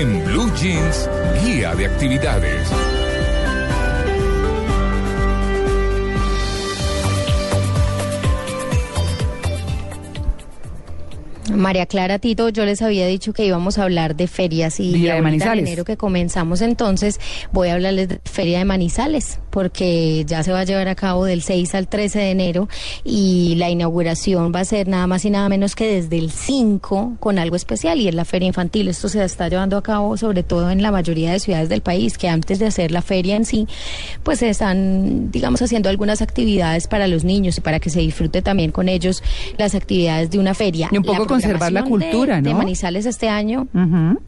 En Blue Jeans, guía de actividades. María Clara Tito, yo les había dicho que íbamos a hablar de ferias y Día de Manizales. en enero que comenzamos entonces voy a hablarles de Feria de Manizales porque ya se va a llevar a cabo del 6 al 13 de enero y la inauguración va a ser nada más y nada menos que desde el 5 con algo especial y es la feria infantil. Esto se está llevando a cabo sobre todo en la mayoría de ciudades del país que antes de hacer la feria en sí pues se están digamos haciendo algunas actividades para los niños y para que se disfrute también con ellos las actividades de una feria. Y un poco conservar la de- cultura, de ¿no? Manizales este año Ujú.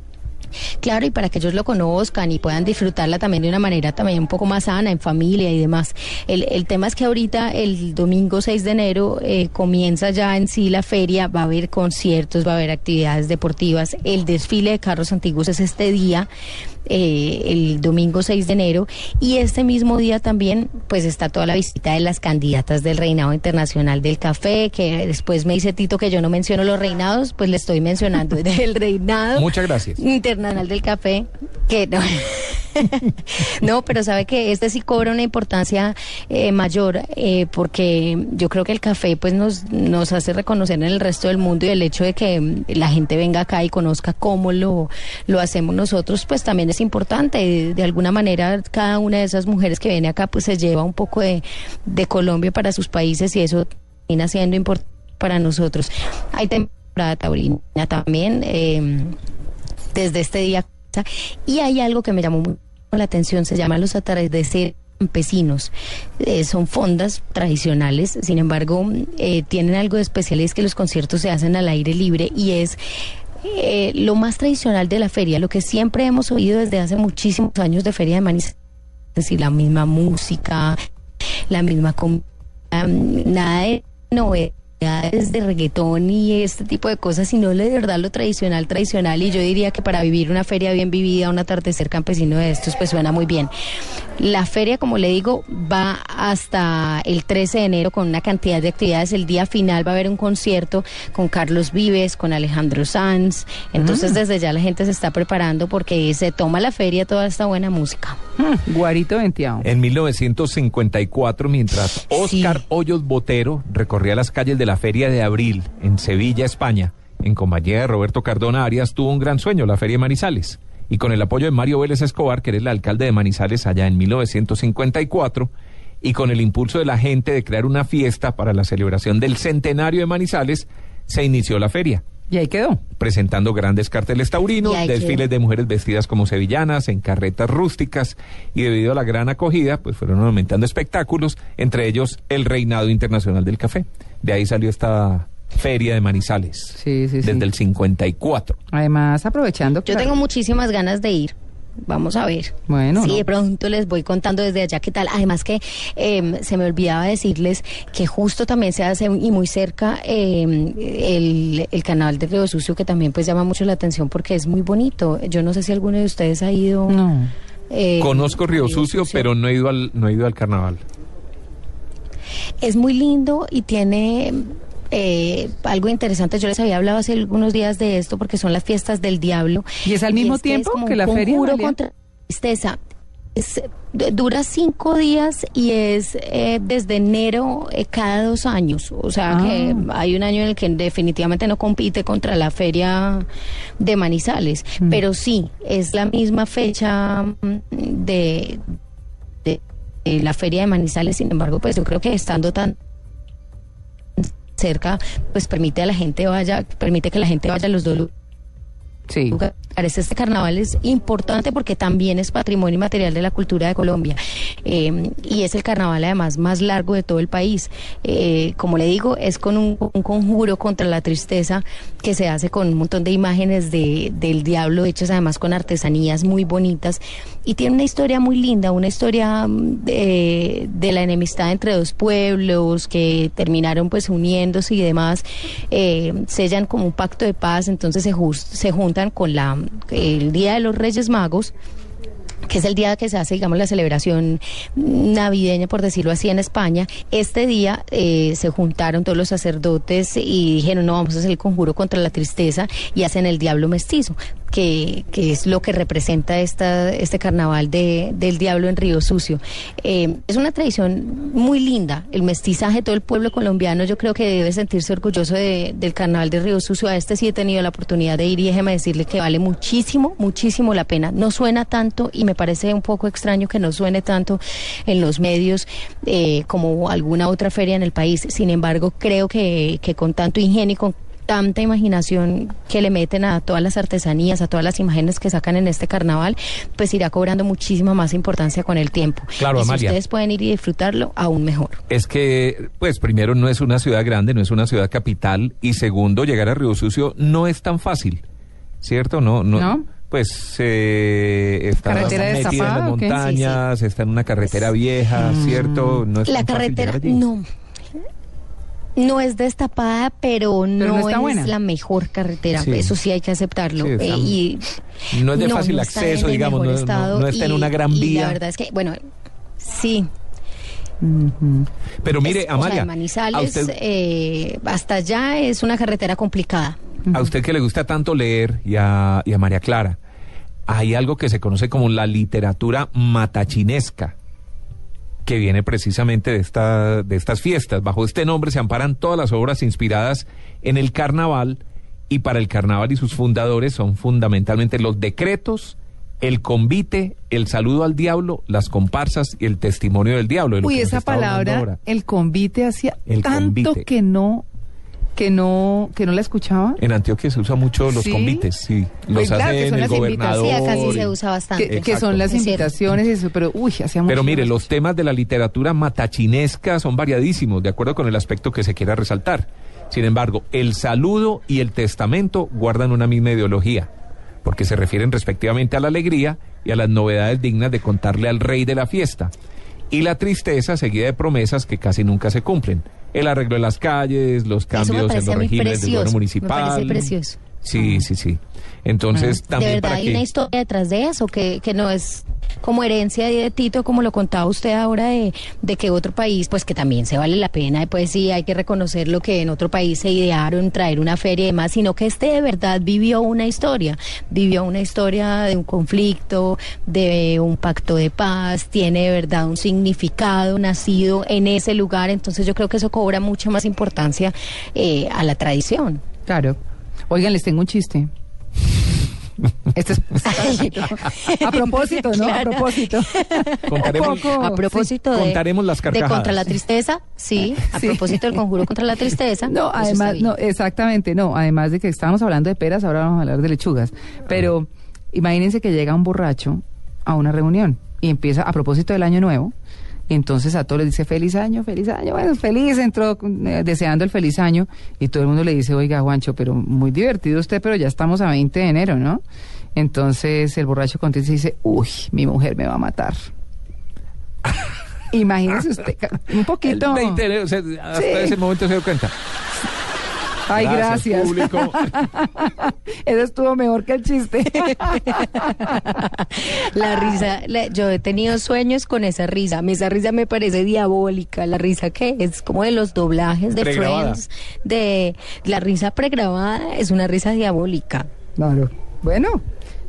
Claro, y para que ellos lo conozcan y puedan disfrutarla también de una manera también un poco más sana, en familia y demás. El, el tema es que ahorita, el domingo 6 de enero, eh, comienza ya en sí la feria, va a haber conciertos, va a haber actividades deportivas. El desfile de carros antiguos es este día, eh, el domingo 6 de enero, y este mismo día también, pues está toda la visita de las candidatas del Reinado Internacional del Café, que después me dice Tito que yo no menciono los reinados, pues le estoy mencionando el reinado. Muchas gracias. Internacional del Café, que no. no, pero sabe que este sí cobra una importancia eh, mayor, eh, porque yo creo que el café pues nos, nos hace reconocer en el resto del mundo y el hecho de que la gente venga acá y conozca cómo lo, lo hacemos nosotros, pues también es importante. De, alguna manera, cada una de esas mujeres que viene acá pues se lleva un poco de, de Colombia para sus países y eso termina siendo importante para nosotros. Hay temporada taurina también. eh, desde este día. Y hay algo que me llamó mucho la atención, se llama los atardeceres campesinos. Eh, son fondas tradicionales, sin embargo, eh, tienen algo de especial es que los conciertos se hacen al aire libre y es eh, lo más tradicional de la feria, lo que siempre hemos oído desde hace muchísimos años de Feria de Manizales, es decir, la misma música, la misma comida, nada de novedades de reggaetón y este tipo de cosas, sino de verdad lo tradicional, tradicional. Y yo diría que para vivir una feria bien vivida, un atardecer campesino de estos, pues suena muy bien. La feria, como le digo, va hasta el 13 de enero con una cantidad de actividades. El día final va a haber un concierto con Carlos Vives, con Alejandro Sanz. Entonces, desde ya la gente se está preparando porque se toma la feria toda esta buena música. Mm, Guarito venteado. En 1954, mientras Oscar Sí. Hoyos Botero recorría las calles de la Feria de Abril en Sevilla, España, en compañía de Roberto Cardona Arias, tuvo un gran sueño, la Feria de Manizales. Y con el apoyo de Mario Vélez Escobar, que era el alcalde de Manizales allá en 1954, y con el impulso de la gente de crear una fiesta para la celebración del centenario de Manizales, se inició la feria Y ahí quedó. presentando grandes carteles taurinos, desfiles quedó. de mujeres vestidas como sevillanas, en carretas rústicas, y debido a la gran acogida, pues fueron aumentando espectáculos, entre ellos el Reinado Internacional del Café. De ahí salió esta feria de Manizales, Sí, sí, sí. desde el 54. Además, aprovechando que... Yo tengo muchísimas ganas de ir. Vamos a ver. Bueno, Sí, no. de pronto les voy contando desde allá qué tal. Además que eh, se me olvidaba decirles que justo también se hace y muy cerca eh, el, el canal de Río Sucio que también pues llama mucho la atención porque es muy bonito. Yo no sé si alguno de ustedes ha ido. No. eh, Conozco Río Sucio, pero no he ido al, no he ido al carnaval. Es muy lindo y tiene eh, algo interesante. Yo les había hablado hace algunos días de esto porque son las fiestas del diablo. ¿Y es al mismo tiempo que la feria, contra la tristeza. Es, dura cinco días y es eh, desde enero eh, cada dos años. O sea Ah. que hay un año en el que definitivamente no compite contra la feria de Manizales. Mm. Pero sí, es la misma fecha mm, de, de, de la feria de Manizales. Sin embargo, pues yo creo que estando tan cerca, pues permite a la gente vaya, permite que la gente vaya a los dos Sí. Este carnaval es importante porque también es patrimonio inmaterial de la cultura de Colombia eh, y es el carnaval además más largo de todo el país. Eh, como le digo, es con un, conjuro contra la tristeza que se hace con un montón de imágenes de, del diablo hechas además con artesanías muy bonitas y tiene una historia muy linda, una historia mm, de, de la enemistad entre dos pueblos que terminaron pues uniéndose y demás, eh, sellan como un pacto de paz, entonces se, jus- se juntan con la el Día de los Reyes Magos que es el día que se hace, digamos, la celebración navideña, por decirlo así, en España. Este día eh, se juntaron todos los sacerdotes y dijeron, no, vamos a hacer el conjuro contra la tristeza y hacen el diablo mestizo. Que, que es lo que representa esta, este carnaval de, del diablo en Río Sucio. Eh, es una tradición muy linda, el mestizaje, todo el pueblo colombiano yo creo que debe sentirse orgulloso de- del carnaval de Río Sucio. A este sí he tenido la oportunidad de ir y déjeme decirle que vale muchísimo, muchísimo la pena. No suena tanto y me parece un poco extraño que no suene tanto en los medios eh, como alguna otra feria en el país. Sin embargo, creo que, que con tanto ingenio y con tanta imaginación que le meten a todas las artesanías, a todas las imágenes que sacan en este carnaval, pues irá cobrando muchísima más importancia con el tiempo. Claro, y si ustedes pueden ir y disfrutarlo, aún mejor. Es que, pues primero no es una ciudad grande, no es una ciudad capital y segundo llegar a Río Sucio no es tan fácil, ¿cierto? No, no. ¿No? Pues eh, está ¿Carretera metida en las? Sí, montañas, está en una carretera vieja, ¿cierto? No es La carretera, no. No es destapada, pero no, es la mejor carretera. Sí. Eso sí hay que aceptarlo. Sí, Eh, y No es de fácil acceso, digamos, no- no- estado no está en una gran y vía. La verdad es que, bueno, sí. Pero mire, es- o sea, Amalia, de a Manizales usted, eh, hasta allá es una carretera complicada. a usted que le gusta tanto leer y a, y a María Clara, hay algo que se conoce como la literatura matachinesca, que viene precisamente de, esta, de estas fiestas. Bajo este nombre se amparan todas las obras inspiradas en el carnaval y para el carnaval y sus fundadores son fundamentalmente los decretos, el convite, el saludo al diablo, las comparsas y el testimonio del diablo. Uy, esa palabra, el convite, hacía El tanto convite. que no, que no, que no la escuchaba. En Antioquia se usa mucho los ¿Sí? convites, sí. Los Pues claro, que hacen son el las gobernador. Sí, acá sí y- se usa bastante. Que, son las Es cierto. invitaciones y eso, pero uy, hacía mucho. Pero mire, los temas de la literatura matachinesca son variadísimos, de acuerdo con el aspecto que se quiera resaltar. Sin embargo, el saludo y el testamento guardan una misma ideología, porque se refieren respectivamente a la alegría y a las novedades dignas de contarle al rey de la fiesta. Y la tristeza seguida de promesas que casi nunca se cumplen. El arreglo de las calles, los cambios en los regímenes del gobierno municipal. Me parece precioso. Sí, sí, sí. Entonces, ¿De también verdad para hay que... una historia detrás de eso que, que no es como herencia de Tito, como lo contaba usted ahora, de, de que otro país, pues que también se vale la pena, pues sí, hay que reconocer lo que en otro país se idearon, traer una feria y demás, sino que este de verdad vivió una historia, vivió una historia de un conflicto, de un pacto de paz, tiene de verdad un significado nacido en ese lugar, entonces yo creo que eso cobra mucha más importancia eh, a la tradición. Claro. Oigan, les tengo un chiste. Este es a propósito, ¿no? A propósito. Contaremos- Un poco, A propósito de, Contaremos las de carcajadas. contra la tristeza, sí, a Sí. propósito del conjuro contra la tristeza. No, además, no, exactamente, no. Además de que estábamos hablando de peras, ahora vamos a hablar de lechugas. Pero imagínense que llega un borracho a una reunión y empieza a propósito del año nuevo. Entonces a todos les dice feliz año, feliz año. Bueno, feliz, entró eh, deseando el feliz año. Y todo el mundo le dice, oiga, Juancho, pero muy divertido usted, pero ya estamos a 20 de enero, ¿no? Entonces el borracho contesta y dice, uy, mi mujer me va a matar. Imagínese usted, un El poquito. 20 de enero, o sea, hasta Sí. ese momento se dio cuenta. Ay, gracias. público. Eso estuvo mejor que el chiste. La risa, la- yo he tenido sueños con esa risa. A mí esa risa me parece diabólica. La risa que es como de los doblajes de. Friends, de la risa pregrabada es una risa diabólica. Claro. Bueno,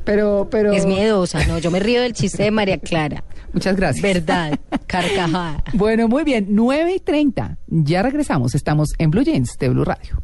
pero, pero. Es miedosa, ¿no? Yo me río del chiste de María Clara. Muchas gracias. Verdad, carcajada. Bueno, muy bien. 9 y 30. Ya regresamos. Estamos en Blue Jeans de Blue Radio.